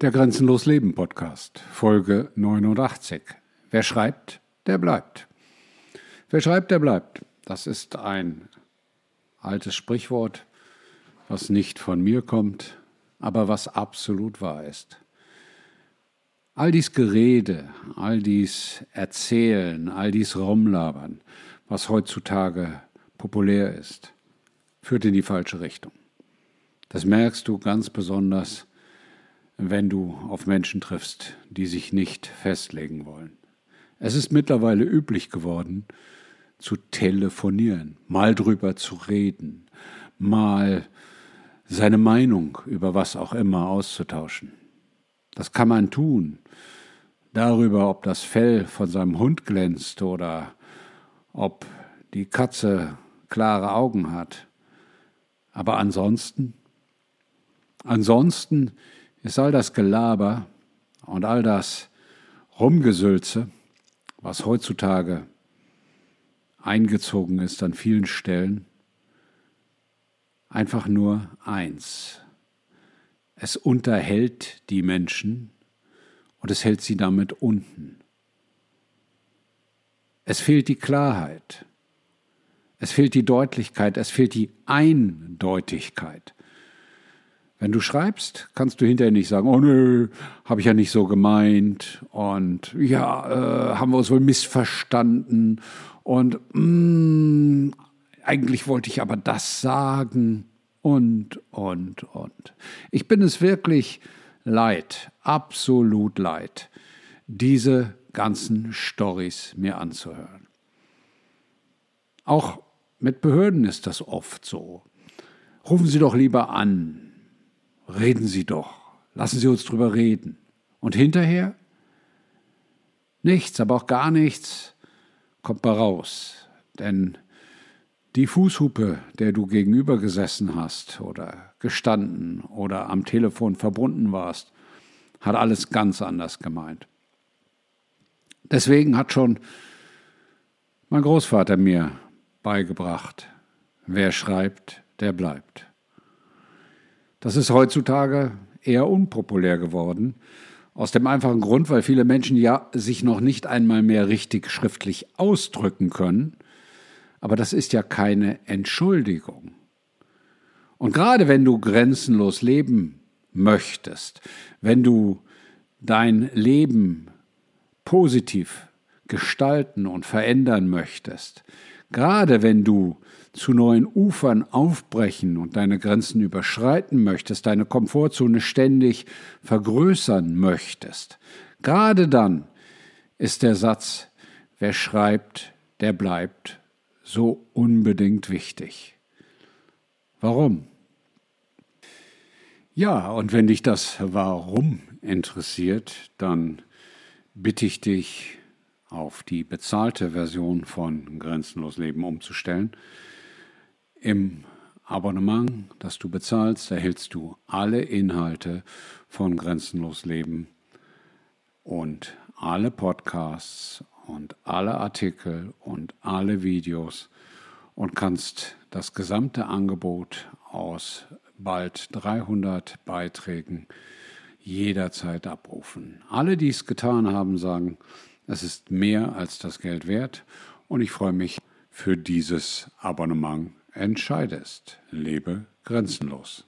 Der Grenzenlos Leben Podcast, Folge 89. Wer schreibt, der bleibt. Wer schreibt, der bleibt. Das ist ein altes Sprichwort, was nicht von mir kommt, aber was absolut wahr ist. All dies Gerede, all dies Erzählen, all dies Rumlabern, was heutzutage populär ist, führt in die falsche Richtung. Das merkst du ganz besonders, wenn du auf Menschen triffst, die sich nicht festlegen wollen. Es ist mittlerweile üblich geworden, zu telefonieren, mal drüber zu reden, mal seine Meinung über was auch immer auszutauschen. Das kann man tun. Darüber, ob das Fell von seinem Hund glänzt oder ob die Katze klare Augen hat. Aber ansonsten, ansonsten ist all das Gelaber und all das Rumgesülze, was heutzutage eingezogen ist an vielen Stellen, einfach nur eins. Es unterhält die Menschen und es hält sie damit unten. Es fehlt die Klarheit, es fehlt die Deutlichkeit, es fehlt die Eindeutigkeit. Wenn du schreibst, kannst du hinterher nicht sagen, oh nö, habe ich ja nicht so gemeint und ja, äh, haben wir uns wohl missverstanden und mm, eigentlich wollte ich aber das sagen und, und, und. Ich bin es wirklich leid, absolut leid, diese ganzen Stories mir anzuhören. Auch mit Behörden ist das oft so. Rufen Sie doch lieber an, Reden Sie doch. Lassen Sie uns drüber reden. Und hinterher? Nichts, aber auch gar nichts kommt bei raus. Denn die Fußhupe, der du gegenüber gesessen hast oder gestanden oder am Telefon verbunden warst, hat alles ganz anders gemeint. Deswegen hat schon mein Großvater mir beigebracht, wer schreibt, der bleibt. Das ist heutzutage eher unpopulär geworden. Aus dem einfachen Grund, weil viele Menschen ja sich noch nicht einmal mehr richtig schriftlich ausdrücken können. Aber das ist ja keine Entschuldigung. Und gerade wenn du grenzenlos leben möchtest, wenn du dein Leben positiv gestalten und verändern möchtest, gerade wenn du zu neuen Ufern aufbrechen und deine Grenzen überschreiten möchtest, deine Komfortzone ständig vergrößern möchtest, gerade dann ist der Satz, wer schreibt, der bleibt, so unbedingt wichtig. Warum? Ja, und wenn dich das Warum interessiert, dann bitte ich dich, auf die bezahlte Version von Grenzenlos Leben umzustellen. Im Abonnement, das du bezahlst, erhältst du alle Inhalte von Grenzenlos Leben und alle Podcasts und alle Artikel und alle Videos und kannst das gesamte Angebot aus bald 300 Beiträgen jederzeit abrufen. Alle, die es getan haben, sagen, es ist mehr als das Geld wert und ich freue mich für dieses Abonnement entscheidest. Lebe grenzenlos.